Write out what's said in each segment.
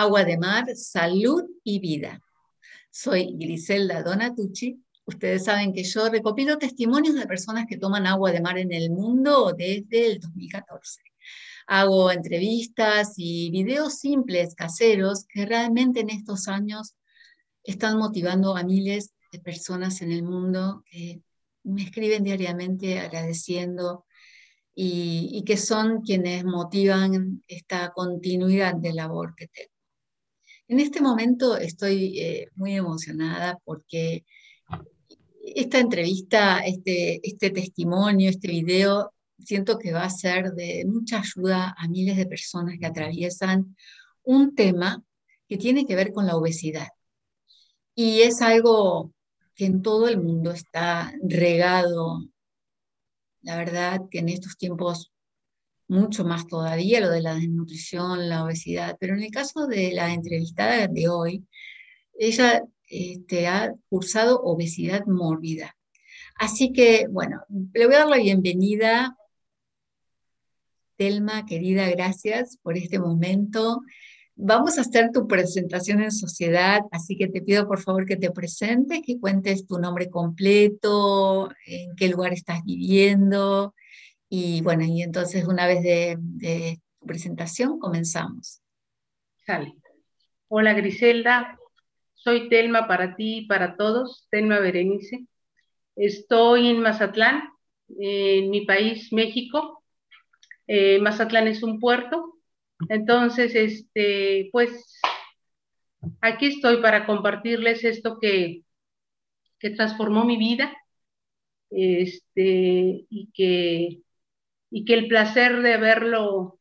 Agua de mar, salud y vida. Soy Griselda Donatucci. Ustedes saben que yo recopilo testimonios de personas que toman agua de mar en el mundo desde el 2014. Hago entrevistas y videos simples, caseros, que realmente en estos años están motivando a miles de personas en el mundo que me escriben diariamente agradeciendo y, que son quienes motivan esta continuidad de labor que tengo. En este momento estoy eh, muy emocionada porque esta entrevista, este, este testimonio, este video, siento que va a ser de mucha ayuda a miles de personas que atraviesan un tema que tiene que ver con la obesidad. Y es algo que en todo el mundo está regado. La verdad que en estos tiempos mucho más todavía lo de la desnutrición, la obesidad, pero en el caso de la entrevistada de hoy, ella este, ha cursado obesidad mórbida. Así que, bueno, le voy a dar la bienvenida. Telma, querida, gracias por este momento. Vamos a hacer tu presentación en sociedad, así que te pido por favor que te presentes, que cuentes tu nombre completo, en qué lugar estás viviendo. Y bueno, y entonces una vez de, tu presentación comenzamos. Sale. Hola Griselda, soy Telma para ti y para todos, Telma Berenice. Estoy en Mazatlán, en mi país, México. Eh, Mazatlán es un puerto entonces, este, pues aquí estoy para compartirles esto que, que transformó mi vida este, y, que, y que el placer de haberlo,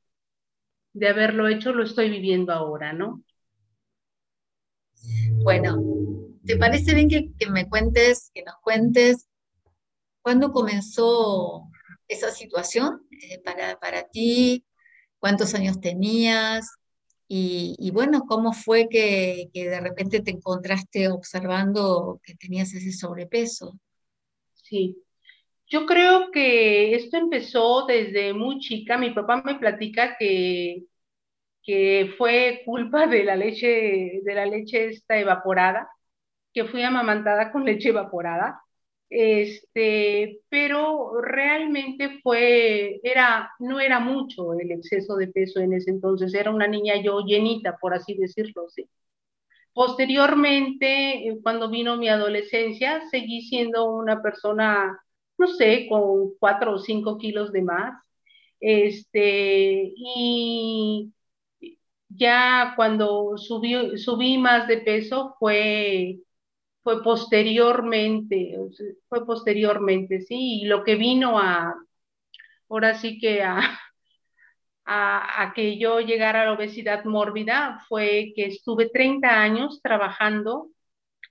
de haberlo hecho lo estoy viviendo ahora, ¿no? Bueno, ¿te parece bien que, me cuentes, que nos cuentes cuándo comenzó esa situación eh, para, para ti? cuántos años tenías y, bueno, cómo fue que, de repente te encontraste observando que tenías ese sobrepeso. Sí, yo creo que esto empezó desde muy chica. Mi papá me platica que, que fue culpa de la leche, de la leche esta evaporada, que fui amamantada con leche evaporada este, pero realmente fue, era, no era mucho el exceso de peso en ese entonces, era una niña yo llenita, por así decirlo, ¿sí? Posteriormente, eh, cuando vino mi adolescencia, seguí siendo una persona, no sé, con cuatro o cinco kilos de más, este, y ya cuando subí, subí más de peso fue fue posteriormente, fue posteriormente, sí, y lo que vino a, ahora sí que a, a, que yo llegara a la obesidad mórbida fue que estuve 30 años trabajando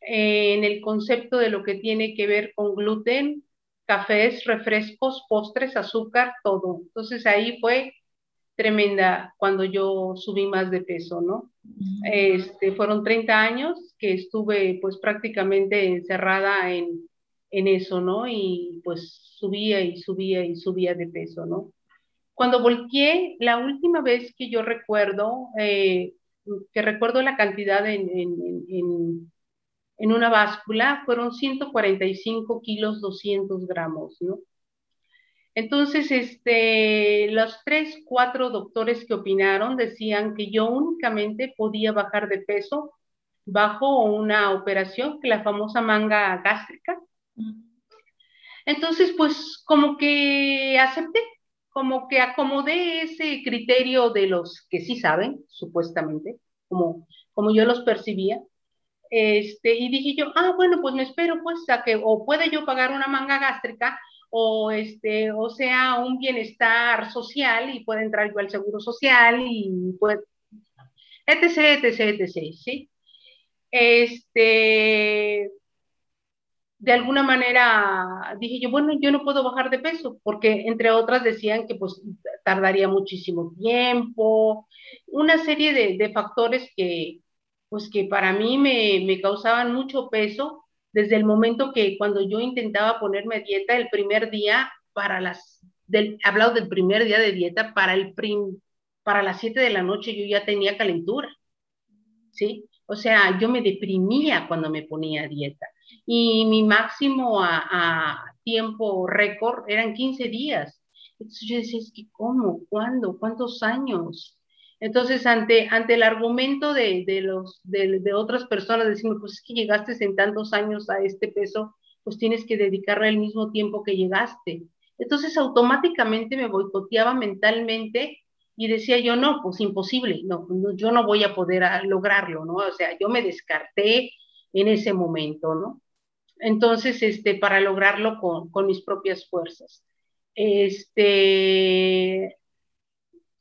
en el concepto de lo que tiene que ver con gluten, cafés, refrescos, postres, azúcar, todo. Entonces ahí fue tremenda cuando yo subí más de peso, ¿no? Este, fueron 30 años que estuve pues prácticamente encerrada en, en eso, ¿no? Y pues subía y subía y subía de peso, ¿no? Cuando volteé, la última vez que yo recuerdo, eh, que recuerdo la cantidad en, en, en, en, una báscula, fueron 145 kilos 200 gramos, ¿no? Entonces, este, los tres, cuatro doctores que opinaron decían que yo únicamente podía bajar de peso bajo una operación, que la famosa manga gástrica. Entonces, pues como que acepté, como que acomodé ese criterio de los que sí saben, supuestamente, como, como yo los percibía. Este, y dije yo, ah, bueno, pues me espero pues a o puede yo pagar una manga gástrica o este, o sea, un bienestar social y puede entrar igual seguro social y pues, etc, etc, etc, ¿sí? este, de alguna manera dije yo, bueno, yo no puedo bajar de peso, porque entre otras decían que pues tardaría muchísimo tiempo, una serie de, factores que pues que para mí me, me, causaban mucho peso desde el momento que cuando yo intentaba ponerme dieta el primer día para las, del, hablado del primer día de dieta, para el prim, para las 7 de la noche yo ya tenía calentura. ¿sí? O sea, yo me deprimía cuando me ponía a dieta. Y mi máximo a, tiempo récord eran 15 días. Entonces yo decía, es que ¿cómo? ¿Cuándo? ¿Cuántos años? Entonces, ante, ante el argumento de, de los, de, de, otras personas, decimos, pues es que llegaste en tantos años a este peso, pues tienes que dedicarle el mismo tiempo que llegaste. Entonces, automáticamente me boicoteaba mentalmente y decía yo, no, pues imposible, no, yo no voy a poder lograrlo, ¿no? O sea, yo me descarté en ese momento, ¿no? Entonces, este, para lograrlo con, con mis propias fuerzas. Este,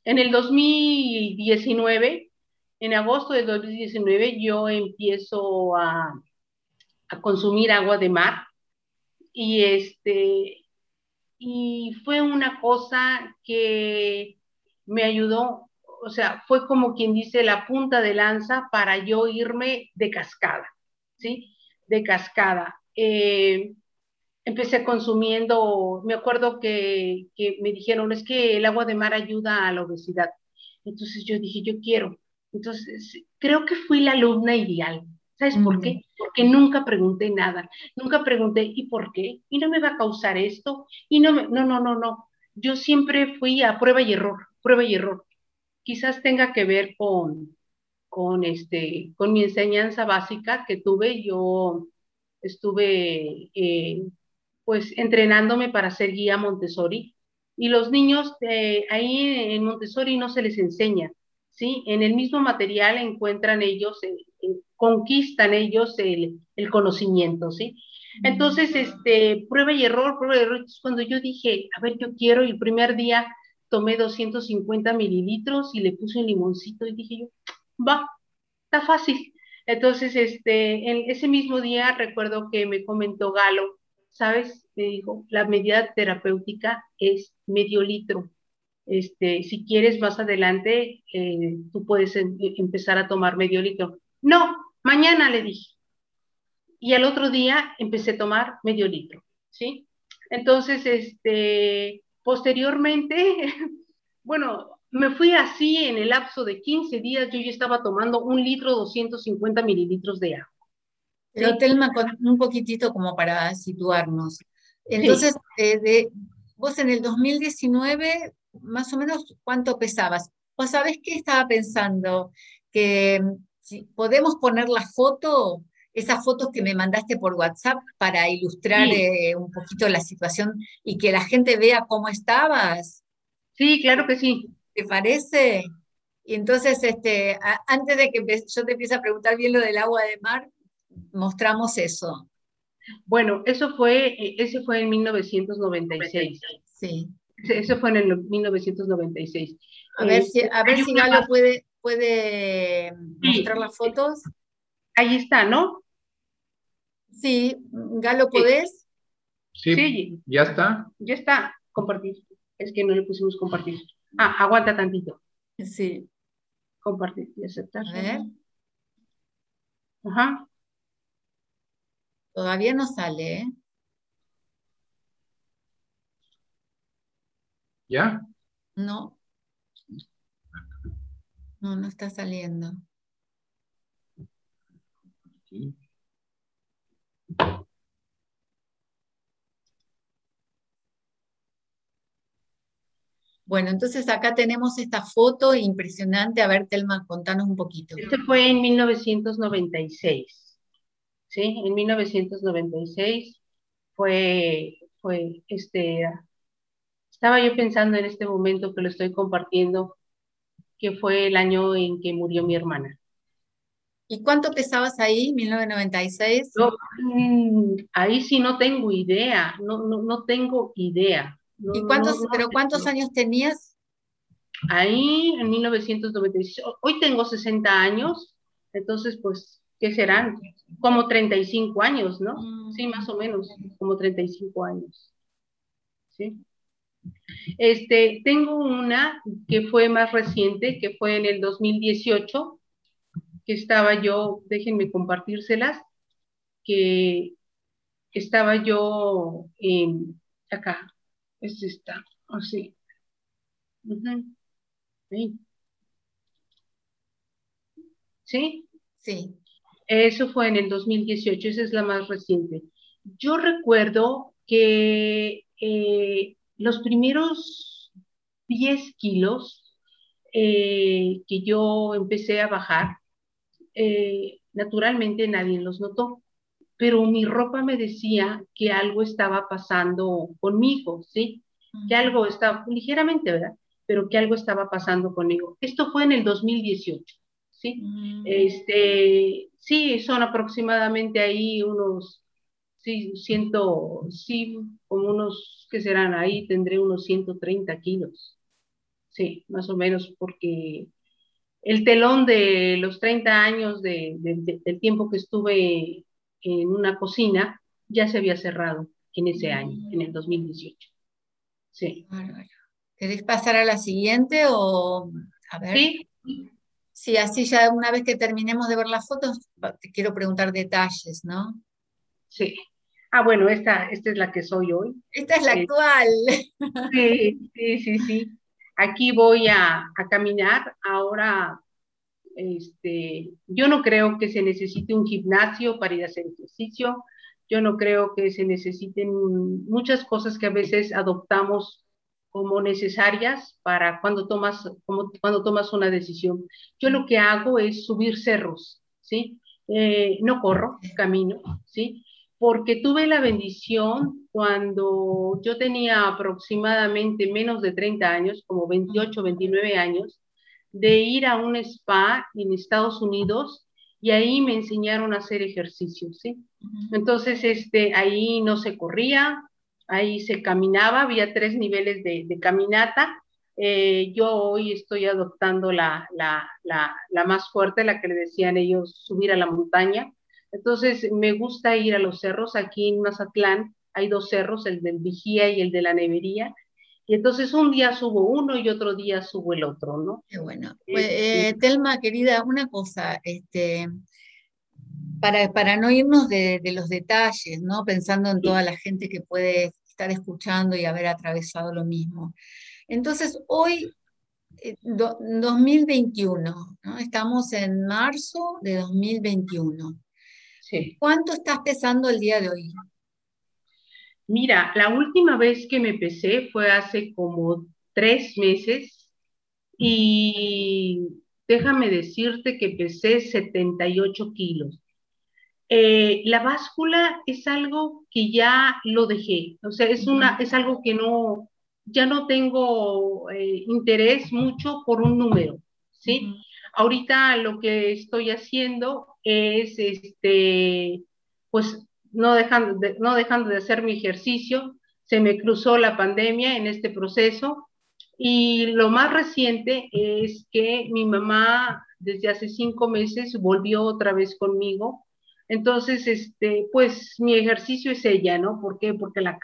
en el 2019, en agosto de 2019, yo empiezo a, consumir agua de mar y este, y fue una cosa que me ayudó, o sea, fue como quien dice la punta de lanza para yo irme de cascada, ¿sí? De cascada. Eh, empecé consumiendo, me acuerdo que, que, me dijeron, es que el agua de mar ayuda a la obesidad. Entonces yo dije, yo quiero. Entonces, creo que fui la alumna ideal. ¿Sabes por qué? Porque nunca pregunté nada. Nunca pregunté, ¿y por qué? ¿Y no me va a causar esto? Y no, me, no, no, no, no. Yo siempre fui a prueba y error prueba y error. Quizás tenga que ver con, con, este, con mi enseñanza básica que tuve. Yo estuve eh, pues entrenándome para ser guía Montessori y los niños eh, ahí en Montessori no se les enseña, ¿sí? En el mismo material encuentran ellos, eh, conquistan ellos el, el, conocimiento, ¿sí? Entonces, este, prueba y error, prueba y error. Cuando yo dije, a ver, yo quiero, el primer día tomé 250 mililitros y le puse un limoncito y dije yo, va, está fácil. Entonces, este, en ese mismo día recuerdo que me comentó Galo, ¿sabes? Me dijo, la medida terapéutica es medio litro. Este, si quieres más adelante, eh, tú puedes em, empezar a tomar medio litro. No, mañana le dije. Y al otro día empecé a tomar medio litro, ¿sí? Entonces, este, Posteriormente, bueno, me fui así en el lapso de 15 días, yo ya estaba tomando un litro 250 mililitros de agua. Pero Telma, un poquitito como para situarnos. Entonces, eh, de, vos en el 2019, más o menos, ¿cuánto pesabas? ¿Vos sabés qué estaba pensando? Que si podemos poner la foto esas fotos que me mandaste por WhatsApp para ilustrar eh, un poquito la situación y que la gente vea cómo estabas. Sí, claro que sí. ¿Te parece? Y entonces, este, antes de que yo te empiece a preguntar bien lo del agua de mar, mostramos eso. Bueno, eso fue, e, ese fue en 1996. Sí. Eso fue en el 1996. A ver si, a ver si Galo puede, puede mostrar las fotos. Ahí está, ¿no? Sí, Galo, ¿podés? Sí, ya está. Ya está, compartir. Es que no le pusimos compartir. Ah, aguanta tantito. Sí. Compartir y aceptar. A ver. Ajá. Todavía no sale, ¿eh? ¿Ya? No. No, no está saliendo. Bueno, entonces acá tenemos esta foto impresionante. A ver, Telma, contanos un poquito. Este fue en 1996. ¿Sí? En 1996 fue, fue este, estaba yo pensando en este momento que lo estoy compartiendo, que fue el año en que murió mi hermana. ¿Y cuánto pesabas ahí, 1996? Mm, ahí sí no tengo idea, no, no, no tengo idea. ¿Y cuántos, pero cuántos años tenías? Ahí en 1996, hoy tengo 60 años, entonces pues, ¿qué serán? Como 35 años, ¿no? Mm. Sí, más o menos, como 35 años. ¿Sí? Este, tengo una que fue más reciente, que fue en el 2018, que estaba yo, déjenme compartírselas, que estaba yo en, acá, es esta, así. ¿Sí? Sí. Eso fue en el 2018, esa es la más reciente. Yo recuerdo que eh, los primeros 10 kilos eh, que yo empecé a bajar, eh, naturalmente nadie los notó, pero mi ropa me decía que algo estaba pasando conmigo, ¿sí? Que algo estaba, ligeramente, ¿verdad? Pero que algo estaba pasando conmigo. Esto fue en el 2018, ¿sí? Mm. Este, sí, son aproximadamente ahí unos, sí, ciento, sí, como unos, ¿qué serán? Ahí tendré unos 130 kilos. Sí, más o menos, porque el telón de los 30 años de, del tiempo que estuve en una cocina ya se había cerrado en ese año, en el 2018. Sí. ¿Querés pasar a la siguiente o a ver? Sí. Sí, así ya una vez que terminemos de ver las fotos, te quiero preguntar detalles, ¿no? Sí. Ah, bueno, esta, esta es la que soy hoy. Esta es la actual. Sí, sí, sí, sí aquí voy a, caminar. Ahora, este, yo no creo que se necesite un gimnasio para ir a hacer ejercicio. Yo no creo que se necesiten muchas cosas que a veces adoptamos como necesarias para cuando tomas, como, cuando tomas una decisión. Yo lo que hago es subir cerros, ¿sí? Eh, no corro, camino, ¿sí? porque tuve la bendición cuando yo tenía aproximadamente menos de 30 años, como 28, 29 años, de ir a un spa en Estados Unidos y ahí me enseñaron a hacer ejercicios, ¿sí? Entonces, este, ahí no se corría, ahí se caminaba, había tres niveles de, caminata. Eh, yo hoy estoy adoptando la, la, la, la más fuerte, la que le decían ellos, subir a la montaña entonces, me gusta ir a los cerros. Aquí en Mazatlán hay dos cerros, el del Vigía y el de la Nevería. Y entonces un día subo uno y otro día subo el otro, ¿no? Qué bueno. Pues, eh, Telma, querida, una cosa, este, para, para no irnos de, los detalles, ¿no? Pensando en toda la gente que puede estar escuchando y haber atravesado lo mismo. Entonces, hoy, 2021, eh, ¿no? Estamos en marzo de 2021. ¿Cuánto estás pesando el día de hoy? Mira, la última vez que me pesé fue hace como tres meses y déjame decirte que pesé 78 kilos. Eh, la báscula es algo que ya lo dejé, o sea, es, una, es algo que no, ya no tengo eh, interés mucho por un número, ¿sí? Ahorita lo que estoy haciendo es, este, pues, no dejando, de, no dejando de hacer mi ejercicio. Se me cruzó la pandemia en este proceso. Y lo más reciente es que mi mamá desde hace cinco meses volvió otra vez conmigo. Entonces, este, pues mi ejercicio es ella, ¿no? ¿Por qué? Porque la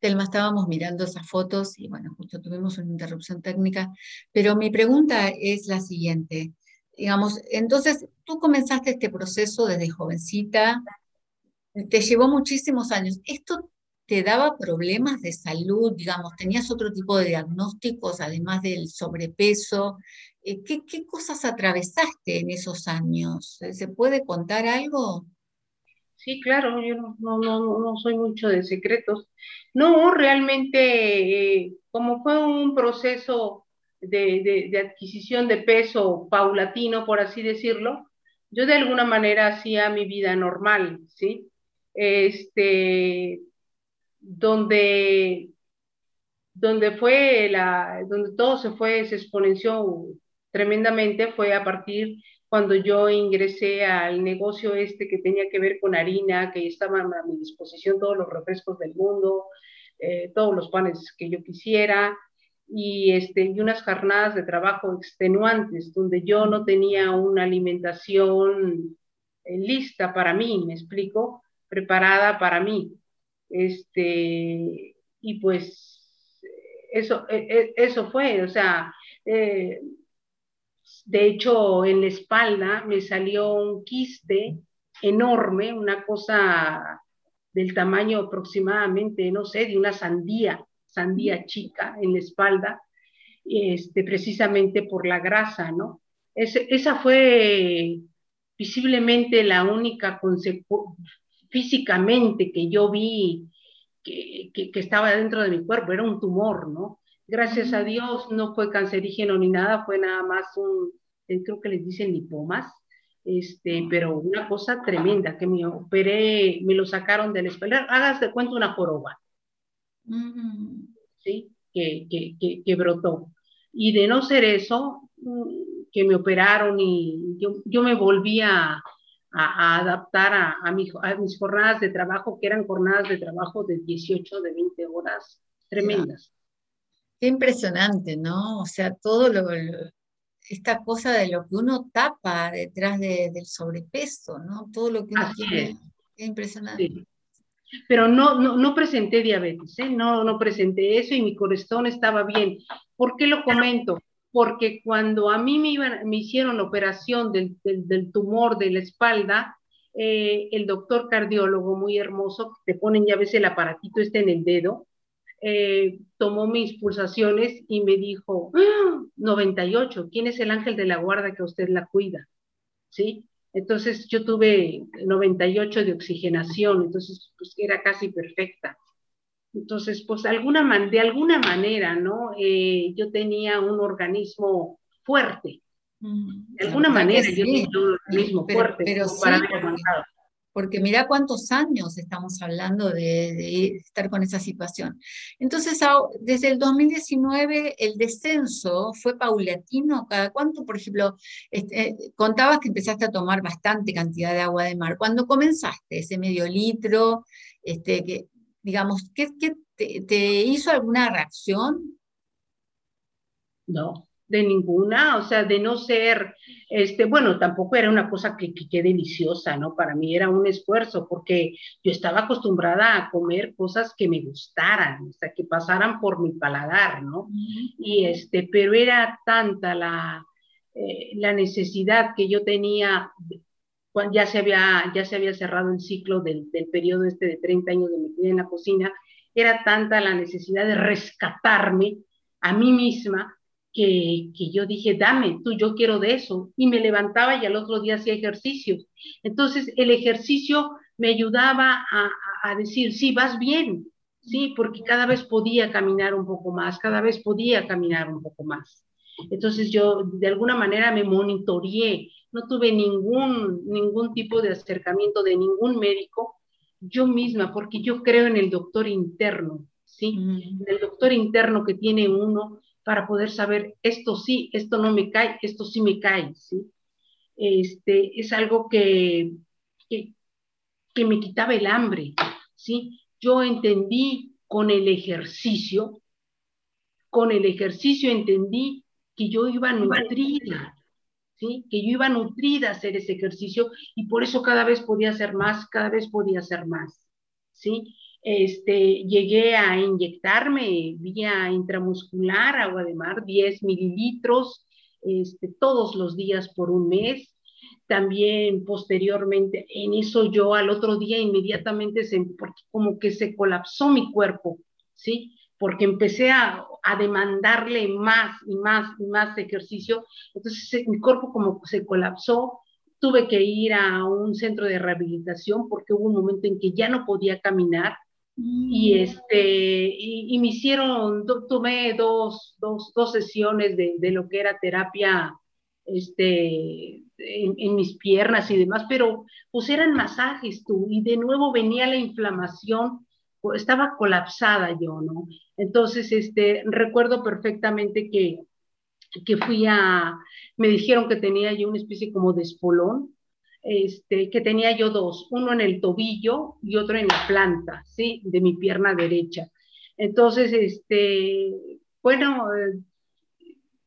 Telma, estábamos mirando esas fotos y bueno, justo tuvimos una interrupción técnica, pero mi pregunta es la siguiente. Digamos, entonces tú comenzaste este proceso desde jovencita, te llevó muchísimos años. ¿Esto te daba problemas de salud? Digamos, ¿tenías otro tipo de diagnósticos además del sobrepeso? Eh, ¿Qué, cosas atravesaste en esos años? ¿Se puede contar algo? Sí, claro, yo no, no, no, no soy mucho de secretos. No, realmente, eh, como fue un proceso de, de, adquisición de peso paulatino, por así decirlo, yo de alguna manera hacía mi vida normal, ¿sí? Este, donde, donde fue la, donde todo se fue, se exponenció tremendamente, fue a partir cuando yo ingresé al negocio este que tenía que ver con harina, que estaban a mi disposición todos los refrescos del mundo, eh, todos los panes que yo quisiera, y, este, y unas jornadas de trabajo extenuantes, donde yo no tenía una alimentación eh, lista para mí, me explico, preparada para mí. Este, y pues eso, e, e, eso fue, o sea, eh, de hecho, en la espalda me salió un quiste enorme, una cosa del tamaño aproximadamente, no sé, de una sandía, sandía chica en la espalda, este, precisamente por la grasa, ¿no? esa fue visiblemente la única físicamente que yo vi que, que, estaba dentro de mi cuerpo, era un tumor, ¿no? Gracias a Dios no fue cancerígeno ni nada, fue nada más un, eh, creo que les dicen lipomas, este, pero una cosa tremenda, que me operé, me lo sacaron de la espalda, hagas de cuenta una joroba, ¿sí? Que, que, que, brotó. Y de no ser eso, mm, que me operaron y yo, yo me volví a, a, adaptar a, a, mi, a, mis jornadas de trabajo, que eran jornadas de trabajo de 18, de 20 horas, tremendas. Qué impresionante, ¿no? O sea, todo lo, esta cosa de lo que uno tapa detrás del sobrepeso, ¿no? Todo lo que uno tiene. Qué impresionante. Pero no, no, no, presenté diabetes, ¿eh? no, no presenté eso y mi corazón estaba bien. ¿Por qué lo comento? porque cuando a mí me, iban, me hicieron la operación del, del, tumor de la espalda, eh, el doctor cardiólogo muy hermoso, te ponen ya ves el aparatito este en el dedo, eh, tomó mis pulsaciones y me dijo, 98, ¡Ah! ¿quién es el ángel de la guarda que usted la cuida? ¿Sí? Entonces yo tuve 98 de oxigenación, entonces pues era casi perfecta. Entonces, pues alguna de alguna manera, ¿no? Eh, yo tenía un organismo fuerte. De alguna manera yo tenía un organismo fuerte pero para porque, mira cuántos años estamos hablando de, estar con esa situación. Entonces, desde el 2019 el descenso fue paulatino. ¿Cada cuánto, por ejemplo, este, contabas que empezaste a tomar bastante cantidad de agua de mar? Cuando comenzaste ese medio litro, este, que, digamos, ¿qué, te, hizo alguna reacción? No, de ninguna, o sea, de no ser, este, bueno, tampoco era una cosa que, que, deliciosa, ¿no? Para mí era un esfuerzo, porque yo estaba acostumbrada a comer cosas que me gustaran, o sea, que pasaran por mi paladar, ¿no? Y este, pero era tanta la, eh, la necesidad que yo tenía ya se había, ya se había cerrado el ciclo del, del periodo este de 30 años de mi vida en la cocina, era tanta la necesidad de rescatarme a mí misma que, que, yo dije, dame, tú, yo quiero de eso. Y me levantaba y al otro día hacía ejercicio. Entonces, el ejercicio me ayudaba a, a, decir, sí, vas bien, sí, porque cada vez podía caminar un poco más, cada vez podía caminar un poco más. Entonces, yo de alguna manera me monitoreé no tuve ningún, ningún tipo de acercamiento de ningún médico, yo misma, porque yo creo en el doctor interno, ¿sí? En el doctor interno que tiene uno para poder saber esto sí, esto no me cae, esto sí me cae, ¿sí? Este, es algo que, que, que me quitaba el hambre, ¿sí? Yo entendí con el ejercicio, con el ejercicio entendí que yo iba nutrida, que yo iba nutrida a hacer ese ejercicio y por eso cada vez podía hacer más, cada vez podía hacer más, ¿sí? Este, llegué a inyectarme vía intramuscular, agua de mar, 10 mililitros, este, todos los días por un mes. También posteriormente, en eso yo al otro día inmediatamente, se, porque como que se colapsó mi cuerpo, ¿sí? porque empecé a, a, demandarle más y más y más ejercicio. Entonces mi cuerpo como se colapsó, tuve que ir a un centro de rehabilitación porque hubo un momento en que ya no podía caminar y, mm. este, y, me hicieron, tomé dos, dos, dos sesiones de, de, lo que era terapia este, en, en, mis piernas y demás, pero pues eran masajes tú y de nuevo venía la inflamación estaba colapsada yo, ¿no? Entonces, este, recuerdo perfectamente que, que fui a, me dijeron que tenía yo una especie como de espolón, este, que tenía yo dos, uno en el tobillo y otro en la planta, ¿sí? De mi pierna derecha. Entonces, este, bueno,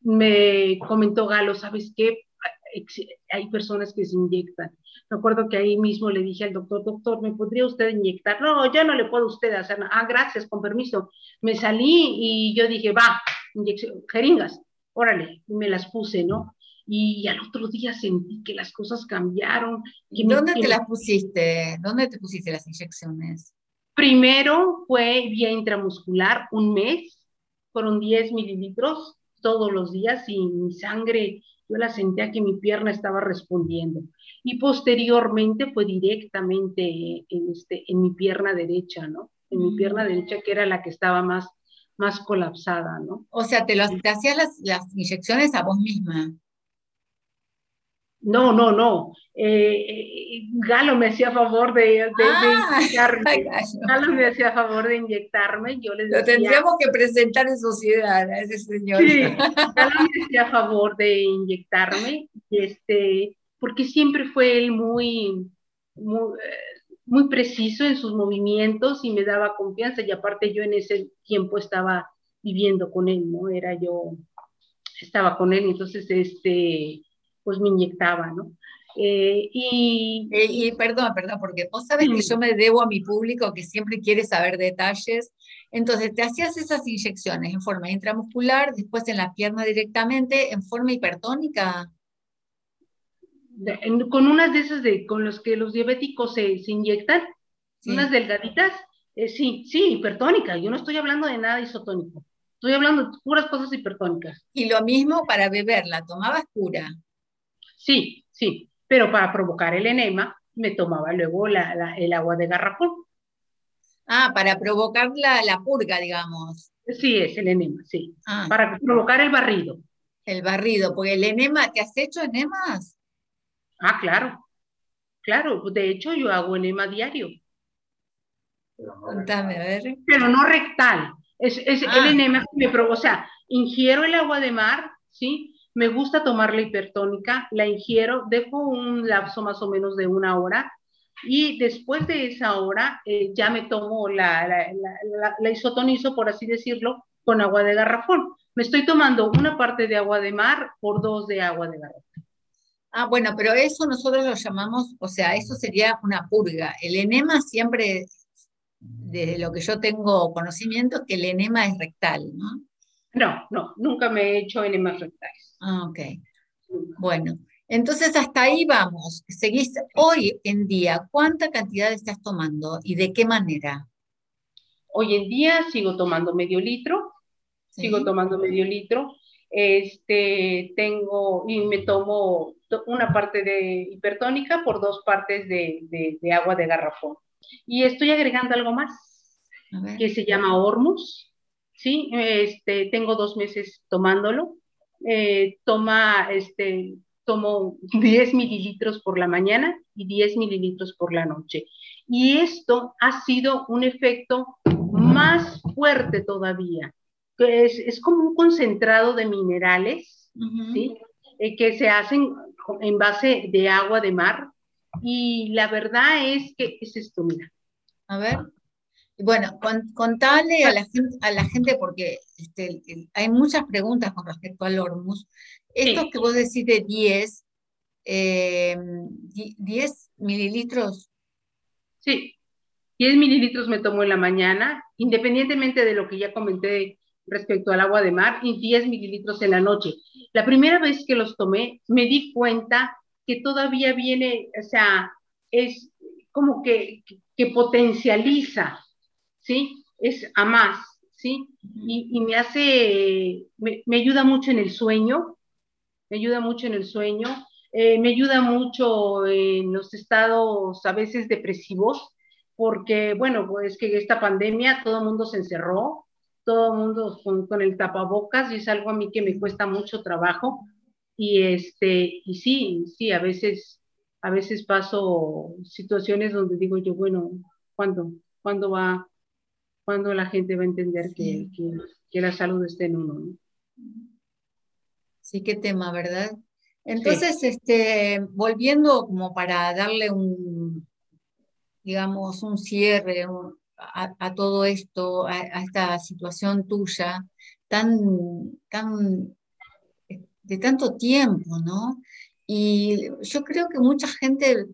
me comentó Galo, ¿sabes qué? Hay personas que se inyectan. Me acuerdo que ahí mismo le dije al doctor, doctor, ¿me podría usted inyectar? No, ya no le puedo usted hacer nada. Ah, gracias, con permiso. Me salí y yo dije, va, jeringas, órale, y me las puse, ¿no? Y al otro día sentí que las cosas cambiaron. ¿Y dónde te las pusiste? ¿Dónde te pusiste las inyecciones? Primero fue vía intramuscular, un mes, fueron 10 mililitros todos los días y mi sangre, yo la sentía que mi pierna estaba respondiendo. Y posteriormente fue directamente en, este, en mi pierna derecha, ¿no? En mi pierna mm. derecha, que era la que estaba más, más colapsada, ¿no? O sea, te, te hacías las, las inyecciones a vos misma. No, no, no. Eh, Galo me hacía favor de, ah, inyectarme. Galo me hacía favor de inyectarme. Yo les Lo tendríamos que presentar en sociedad a ese señor. Sí, Galo me hacía favor de inyectarme, este, porque siempre fue él muy, muy, muy preciso en sus movimientos y me daba confianza. Y aparte yo en ese tiempo estaba viviendo con él, ¿no? Era yo, estaba con él, entonces, este pues me inyectaba, ¿no? Eh, y, eh, y, perdón, perdón, porque vos sabes que yo me debo a mi público que siempre quiere saber detalles. Entonces, te hacías esas inyecciones en forma intramuscular, después en la pierna directamente, en forma hipertónica. con unas de esas de, con los que los diabéticos se, se inyectan, unas delgaditas, eh, sí, sí, hipertónica. Yo no estoy hablando de nada isotónico. Estoy hablando de puras cosas hipertónicas. Y lo mismo para beber, ¿la tomabas pura? Sí, sí, pero para provocar el enema me tomaba luego el agua de garrafón. Ah, para provocar la, purga, digamos. Sí, es el enema, sí. Ah. Para provocar el barrido. El barrido, porque el enema, ¿te has hecho enemas? Ah, claro, claro. De hecho, yo hago enema diario. Contame, a ver. Pero no rectal. Es, el ah. enema que me provoca. O sea, ingiero el agua de mar, ¿sí? Me gusta tomar la hipertónica, la ingiero, dejo un lapso más o menos de una hora y después de esa hora eh, ya me tomo la, la, isotonizo, por así decirlo, con agua de garrafón. Me estoy tomando una parte de agua de mar por dos de agua de garrafón. Ah, bueno, pero eso nosotros lo llamamos, o sea, eso sería una purga. El enema siempre, desde lo que yo tengo conocimiento, que el enema es rectal, ¿no? No, no, nunca me he hecho enemas rectales. Ah, ok. Bueno, entonces hasta ahí vamos. Seguís hoy en día, ¿cuánta cantidad estás tomando y de qué manera? Hoy en día sigo tomando medio litro, sigo tomando medio litro. Este, tengo y me tomo una parte de hipertónica por dos partes de, agua de garrafón. Y estoy agregando algo más, que se llama Hormus. Sí, este, tengo dos meses tomándolo eh, toma, este, tomo 10 mililitros por la mañana y 10 mililitros por la noche. Y esto ha sido un efecto más fuerte todavía, que es, como un concentrado de minerales, ¿sí? Eh, que se hacen en base de agua de mar. Y la verdad es que es esto, mira. A ver. Bueno, contale a la gente, a la gente porque este, hay muchas preguntas con respecto al Hormus. Esto que vos decís de 10, 10 eh, mililitros. Sí, 10 mililitros me tomo en la mañana, independientemente de lo que ya comenté respecto al agua de mar, y 10 mililitros en la noche. La primera vez que los tomé, me di cuenta que todavía viene, o sea, es como que, que potencializa ¿sí? Es a más, ¿sí? Y, me hace, me, ayuda mucho en el sueño, me ayuda mucho en el sueño, eh, me ayuda mucho en los estados a veces depresivos, porque, bueno, pues que esta pandemia todo el mundo se encerró, todo el mundo con, con, el tapabocas y es algo a mí que me cuesta mucho trabajo. Y, este, y sí, sí, a veces, a veces paso situaciones donde digo yo, bueno, ¿cuándo? ¿Cuándo va cuando la gente va a entender que, que, la salud está en uno. Sí, qué tema, ¿verdad? Entonces, este, volviendo como para darle un, digamos, un cierre a, todo esto, a, esta situación tuya, tan, tan, de tanto tiempo, ¿no? Y yo creo que mucha gente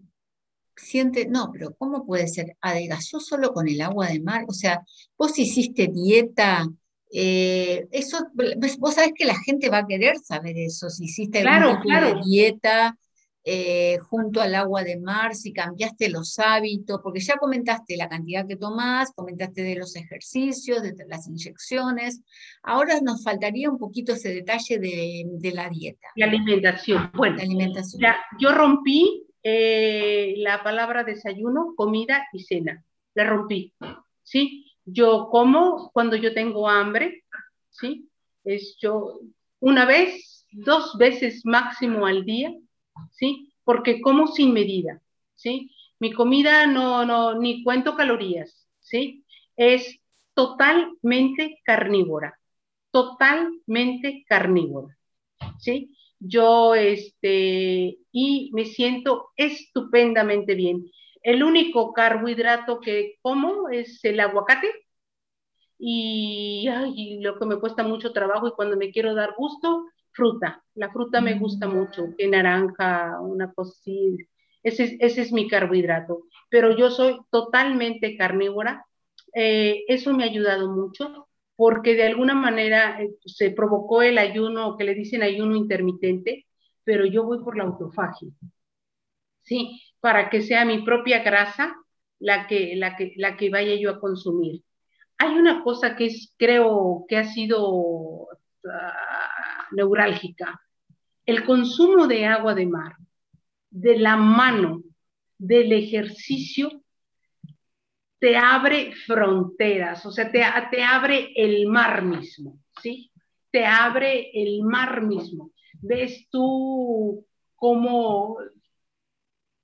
siente, no, pero ¿cómo puede ser? ¿Adelgazó solo con el agua de mar? O sea, vos hiciste dieta Eh, eso, pues, vos sabés que la gente va a querer saber eso, si hiciste algún tipo de dieta eh, junto al agua de mar, si cambiaste los hábitos, porque ya comentaste la cantidad que tomás, comentaste de los ejercicios, de las inyecciones. Ahora nos faltaría un poquito ese detalle de, la dieta. La alimentación. Bueno, la alimentación. yo rompí eh, la palabra desayuno, comida y cena. La rompí. ¿Sí? Yo como cuando yo tengo hambre, ¿sí? Es yo una vez, dos veces máximo al día, ¿sí? Porque como sin medida, ¿sí? Mi comida no, no, ni cuento calorías, ¿sí? Es totalmente carnívora, totalmente carnívora, ¿sí? Yo, este, y me siento estupendamente bien. El único carbohidrato que como es el aguacate y, lo que me cuesta mucho trabajo y cuando me quiero dar gusto, fruta. La fruta me gusta mm. mucho, que naranja, una cosa así. Ese, ese es mi carbohidrato. Pero yo soy totalmente carnívora. Eh, eso me ha ayudado mucho porque de alguna manera eh, se provocó el ayuno, que le dicen ayuno intermitente, pero yo voy por la autofagia. Sí, para que sea mi propia grasa la que, la que, la que vaya yo a consumir. Hay una cosa que es, creo que ha sido ah, neurálgica. El consumo de agua de mar, de la mano, del ejercicio, te abre fronteras, o sea, te, te abre el mar mismo, ¿sí? Te abre el mar mismo. Ves tú cómo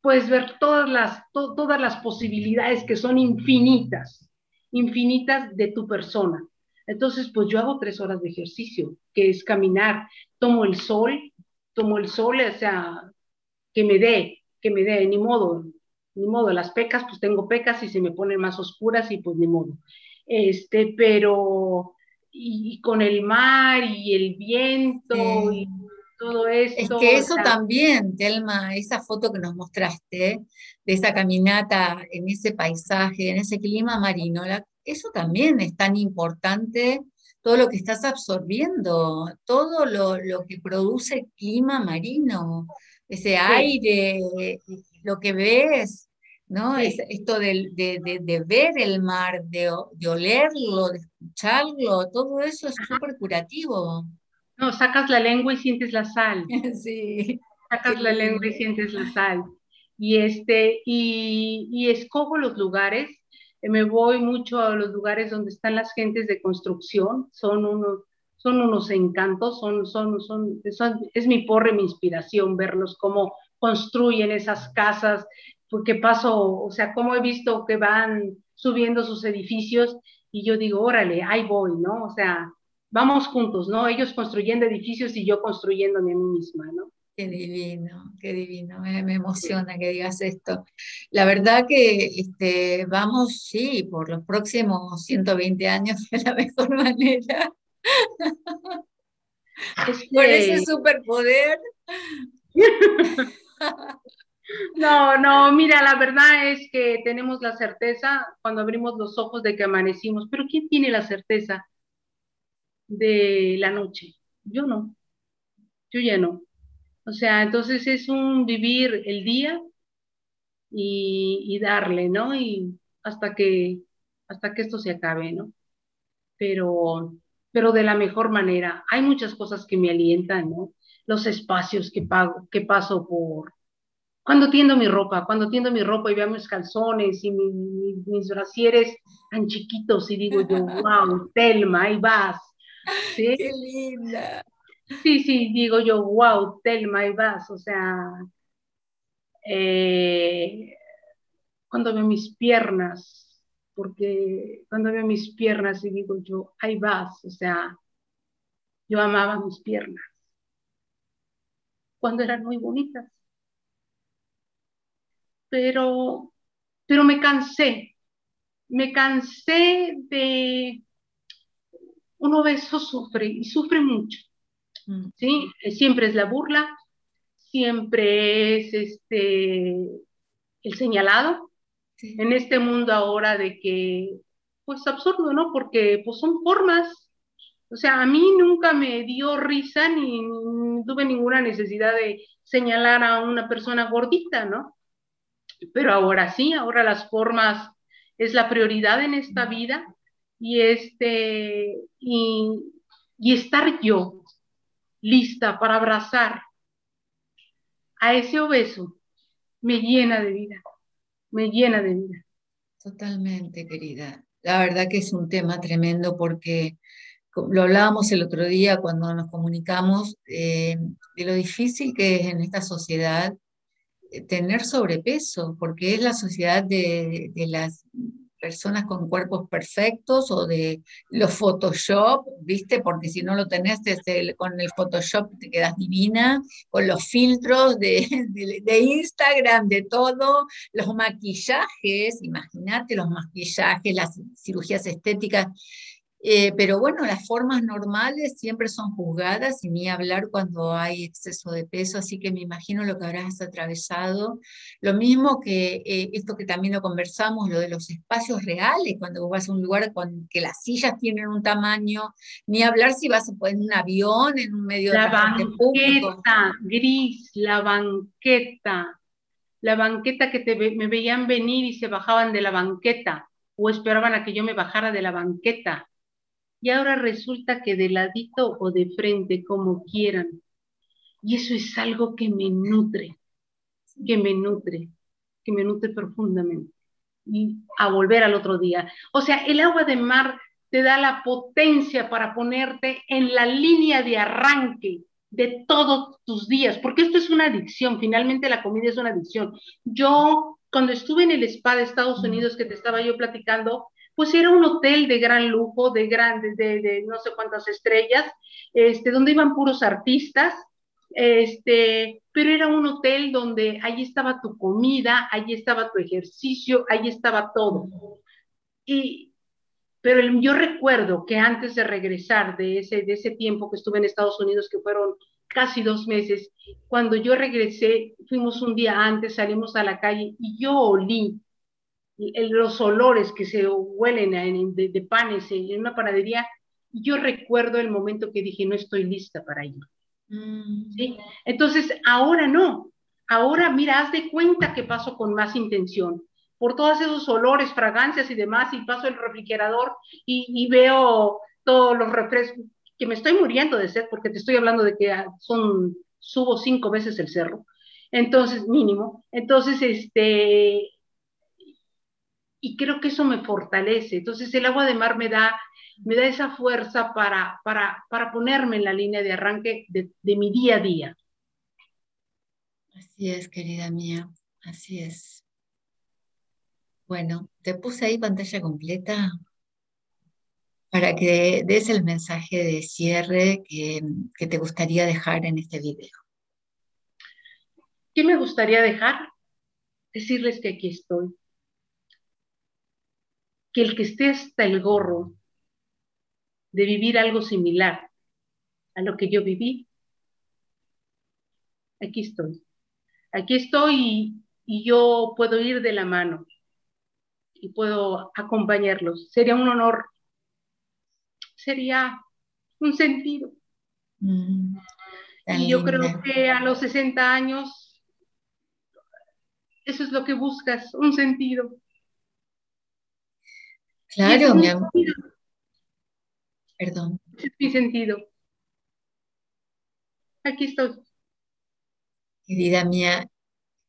puedes ver todas las, todas las posibilidades que son infinitas, infinitas de tu persona. Entonces, pues yo hago tres horas de ejercicio, que es caminar, tomo el sol, tomo el sol, o sea, que me dé, que me dé, ni modo, ni modo, las pecas, pues tengo pecas y se me ponen más oscuras y pues ni modo. Este, pero, y, con el mar y el viento y todo esto. Es que eso también, Telma, esa foto que nos mostraste, de esa caminata en ese paisaje, en ese clima marino, eso también es tan importante, todo lo que estás absorbiendo, todo lo, que produce el clima marino, ese aire, lo que ves, ¿no? Es, esto de, ver el mar, de, de olerlo, de escucharlo, todo eso es súper curativo. No, sacas la lengua y sientes la sal. Sí. Sacas la lengua y sientes la sal. Y este, y, y escojo los lugares. Eh, me voy mucho a los lugares donde están las gentes de construcción. Son unos, son unos encantos, son, son, son, es mi porre, mi inspiración, verlos cómo construyen esas casas, porque paso, o sea, cómo he visto que van subiendo sus edificios y yo digo, órale, ahí voy, ¿no? O sea, vamos juntos, ¿no? Ellos construyendo edificios y yo construyéndome a mí misma, ¿no? Qué divino, qué divino, me, emociona que digas esto. La verdad que este, vamos, sí, por los próximos 120 años de la mejor manera. Con ese superpoder. No, no, mira, la verdad es que tenemos la certeza cuando abrimos los ojos de que amanecimos, pero ¿quién tiene la certeza de la noche. Yo no, yo ya no. O sea, entonces es un vivir el día y, darle, ¿no? Y hasta que, hasta que esto se acabe, ¿no? Pero, pero de la mejor manera. Hay muchas cosas que me alientan, ¿no? Los espacios que, pago, que paso por, cuando tiendo mi ropa, cuando tiendo mi ropa y veo mis calzones y mis brasieres tan chiquitos y digo yo, wow, Telma, ahí vas, ¿Sí? Qué linda. Sí, sí, digo yo, wow, Telma y vas, o sea, eh, cuando veo mis piernas, porque cuando veo mis piernas y digo yo, ahí vas, o sea, yo amaba mis piernas cuando eran muy bonitas. Pero, pero me cansé, me cansé de, uno obeso sufre y sufre mucho. Mm. ¿sí? Eh, siempre es la burla, siempre es este, el señalado en este mundo ahora de que, pues absurdo, ¿no? Porque pues son formas, O sea, a mí nunca me dio risa ni, tuve ninguna necesidad de señalar a una persona gordita, ¿no? Pero ahora sí, ahora las formas es la prioridad en esta vida y este y, y estar yo lista para abrazar a ese obeso me llena de vida, me llena de vida. Totalmente, querida. La verdad que es un tema tremendo porque lo hablábamos el otro día cuando nos comunicamos eh, de lo difícil que es en esta sociedad eh, tener sobrepeso, porque es la sociedad de, las personas con cuerpos perfectos o de los Photoshop, ¿viste? Porque si no lo tenés con el Photoshop te quedas divina, con los filtros de Instagram, de todo, los maquillajes, imagínate los maquillajes, las cirugías estéticas eh, pero bueno, las formas normales siempre son juzgadas y ni hablar cuando hay exceso de peso, así que me imagino lo que habrás atravesado. Lo mismo que eh, esto que también lo conversamos, lo de los espacios reales, cuando vas a un lugar con que las sillas tienen un tamaño, ni hablar si vas en un avión, en un medio de transporte público. La banqueta gris, la banqueta, la banqueta que te, me veían venir y se bajaban de la banqueta o esperaban a que yo me bajara de la banqueta y ahora resulta que de ladito o de frente, como quieran. Y eso es algo que me nutre, que me nutre, que me nutre profundamente. Y a volver al otro día. O sea, el agua de mar te da la potencia para ponerte en la línea de arranque de todos tus días, porque esto es una adicción, finalmente la comida es una adicción. Yo, cuando estuve en el spa de Estados Unidos que te estaba yo platicando, pues era un hotel de gran lujo, de grandes, de, no sé cuántas estrellas, este, donde iban puros artistas, este, pero era un hotel donde ahí estaba tu comida, ahí estaba tu ejercicio, ahí estaba todo. Y, pero yo recuerdo que antes de regresar de ese, de ese tiempo que estuve en Estados Unidos, que fueron casi dos meses, cuando yo regresé, fuimos un día antes, salimos a la calle y yo olí los olores que se huelen de, panes en una panadería, yo recuerdo el momento que dije, no estoy lista para ir. Mm. ¿Sí? Entonces, ahora no. Ahora, mira, haz de cuenta que paso con más intención. Por todos esos olores, fragancias y demás, y paso el refrigerador y, y veo todos los refrescos, que me estoy muriendo de sed, porque te estoy hablando de que son, subo cinco veces el cerro. Entonces, mínimo. Entonces, este, y creo que eso me fortalece. Entonces el agua de mar me da, me da esa fuerza para, para, para ponerme en la línea de arranque de, de mi día a día. Así es, querida mía, así es. Bueno, te puse ahí pantalla completa para que des el mensaje de cierre que, que, te gustaría dejar en este video. ¿Qué me gustaría dejar? Decirles que aquí estoy, que el que esté hasta el gorro de vivir algo similar a lo que yo viví, aquí estoy. Aquí estoy y, yo puedo ir de la mano y puedo acompañarlos. Sería un honor, sería un sentido. Mm, y yo creo que a los 60 años, eso es lo que buscas, un sentido. Claro, mi amor. Perdón. es mi sentido. Aquí estoy. Querida mía,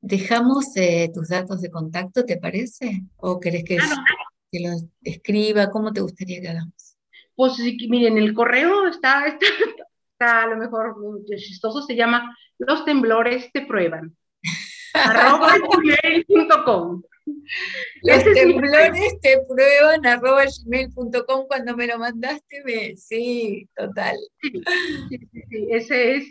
¿dejamos eh, tus datos de contacto, te parece? ¿O querés que, ah, los escriba? ¿Cómo te gustaría que hagamos? Pues miren, el correo está, está, está a lo mejor chistoso, se llama Los temblores te prueban. arroba. Los temblores te prueban arroba gmail.com cuando me lo mandaste, me... sí, total. Ese es,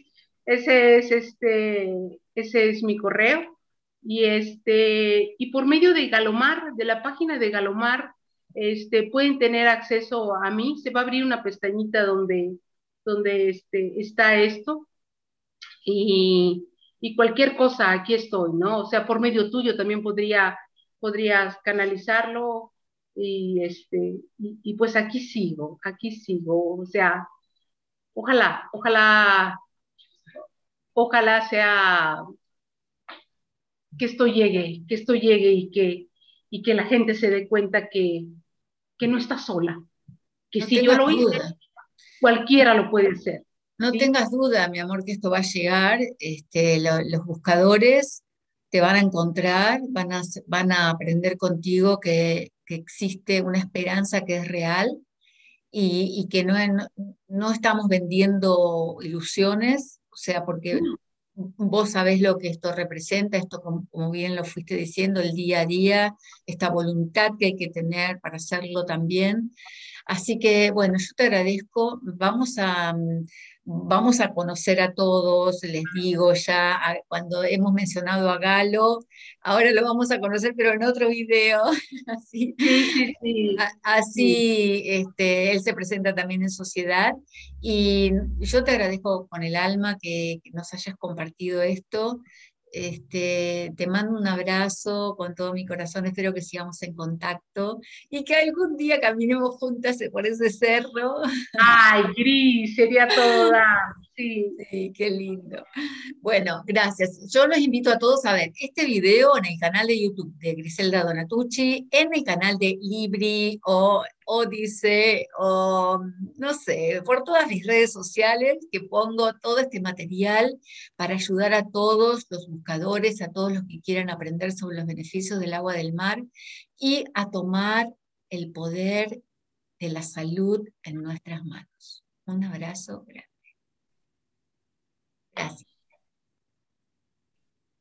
ese es este, ese es mi correo. Y este, y por medio de Galomar, de la página de Galomar, este, pueden tener acceso a mí. Se va a abrir una pestañita donde, donde este, está esto. Y, y cualquier cosa, aquí estoy, ¿no? O sea, por medio tuyo también podría podrías canalizarlo y, este, y, pues aquí sigo, aquí sigo, o sea, ojalá, ojalá, ojalá sea que esto llegue, que esto llegue y que, y que la gente se dé cuenta que, que no está sola, que si yo lo hice, cualquiera lo puede hacer. No tengas duda, mi amor, que esto va a llegar. Este, los buscadores te van a encontrar, van a, van a aprender contigo que, que existe una esperanza que es real y, y que no, no, estamos vendiendo ilusiones, o sea, porque vos sabés lo que esto representa, esto como, como, bien lo fuiste diciendo, el día a día, esta voluntad que hay que tener para hacerlo también. Así que, bueno, yo te agradezco. Vamos a, mm, vamos a conocer a todos, les digo ya, cuando hemos mencionado a Galo, ahora lo vamos a conocer, pero en otro video. así, así Este, él se presenta también en sociedad. Y yo te agradezco con el alma que nos hayas compartido esto. Este, te mando un abrazo con todo mi corazón, espero que sigamos en contacto y que algún día caminemos juntas por ese cerro. Ay, Gris, sería toda. Sí. sí, qué lindo. Bueno, gracias. Yo los invito a todos a ver este video en el canal de YouTube de Griselda Donatucci, en el canal de Libri o Odise o no sé, por todas mis redes sociales que pongo todo este material para ayudar a todos los buscadores, a todos los que quieran aprender sobre los beneficios del agua del mar y a tomar el poder de la salud en nuestras manos. Un abrazo grande. Gracias.